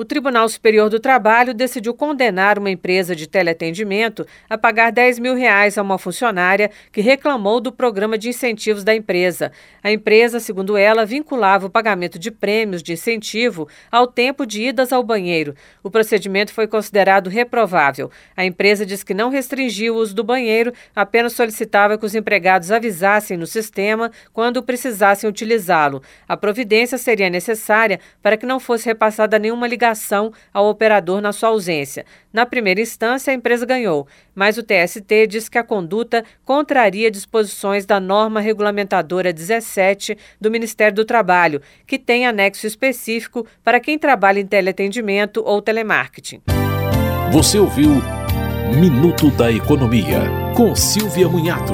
O Tribunal Superior do Trabalho decidiu condenar uma empresa de teleatendimento a pagar 10 mil reais a uma funcionária que reclamou do programa de incentivos da empresa. A empresa, segundo ela, vinculava o pagamento de prêmios de incentivo ao tempo de idas ao banheiro. O procedimento foi considerado reprovável. A empresa diz que não restringiu o uso do banheiro, apenas solicitava que os empregados avisassem no sistema quando precisassem utilizá-lo. A providência seria necessária para que não fosse repassada nenhuma ligação ligação ao operador na sua ausência. Na primeira instância, a empresa ganhou, mas o TST diz que a conduta contraria disposições da norma regulamentadora 17 do Ministério do Trabalho, que tem anexo específico para quem trabalha em teleatendimento ou telemarketing. Você ouviu Minuto da Economia, com Silvia Munhato.